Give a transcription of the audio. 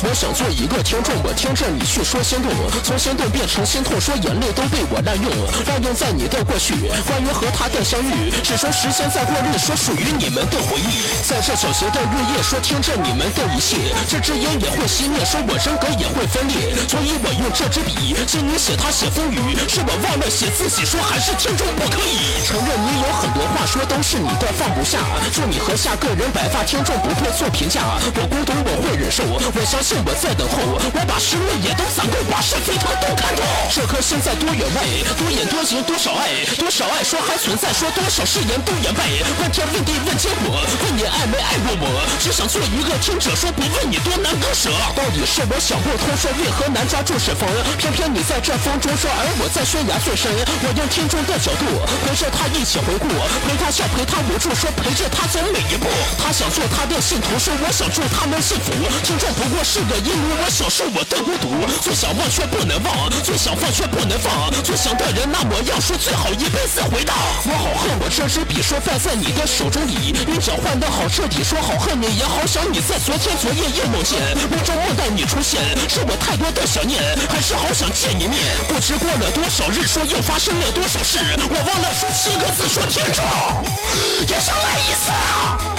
我想做一个听众，我听着你去说心动，从心动变成心痛，说眼泪都被我滥用，滥用在你的过去。关于和他的相遇，只说时间在过滤，说属于你们的回忆。在这小型的日夜，说听着你们的一切，这支烟也会熄灭，说我人格也会分裂，所以我用这支笔，借你写他写风雨，是我忘了写自己，说还是听众不可以。说都是你的放不下，祝你和下个人白发听众不配做评价，我孤独我会忍受，我相信我在等候，我把失落也都攒够，把是非他都看透。这颗心在多远外，多眼多情多少爱，多少爱说还存在，说多少誓言都掩盖，问天问地问结果，问过我，只想做一个听者，说不问你多难割舍，到底是我想不通，说为何难抓住是风，偏偏你在这风中说，而我在悬崖最深，我用听众的角度陪着他一起回顾，陪他笑陪他无助，说陪着他走每一步，他想做他的信徒，说我想祝他们幸福，听众不过是个因为我享受我的孤独，最想忘却不能忘，最想放却不能放，最想的人那模样，说最好一辈子回到。我好恨我这支笔，说败在你的手中里，用脚换的好彻底，说好恨你也好想你，在昨天昨夜夜梦见，梦中梦到你出现，是我太多的想念，还是好想见一面？不知过了多少日，说又发生了多少事，我忘了说七个字，说天长，也想来一次！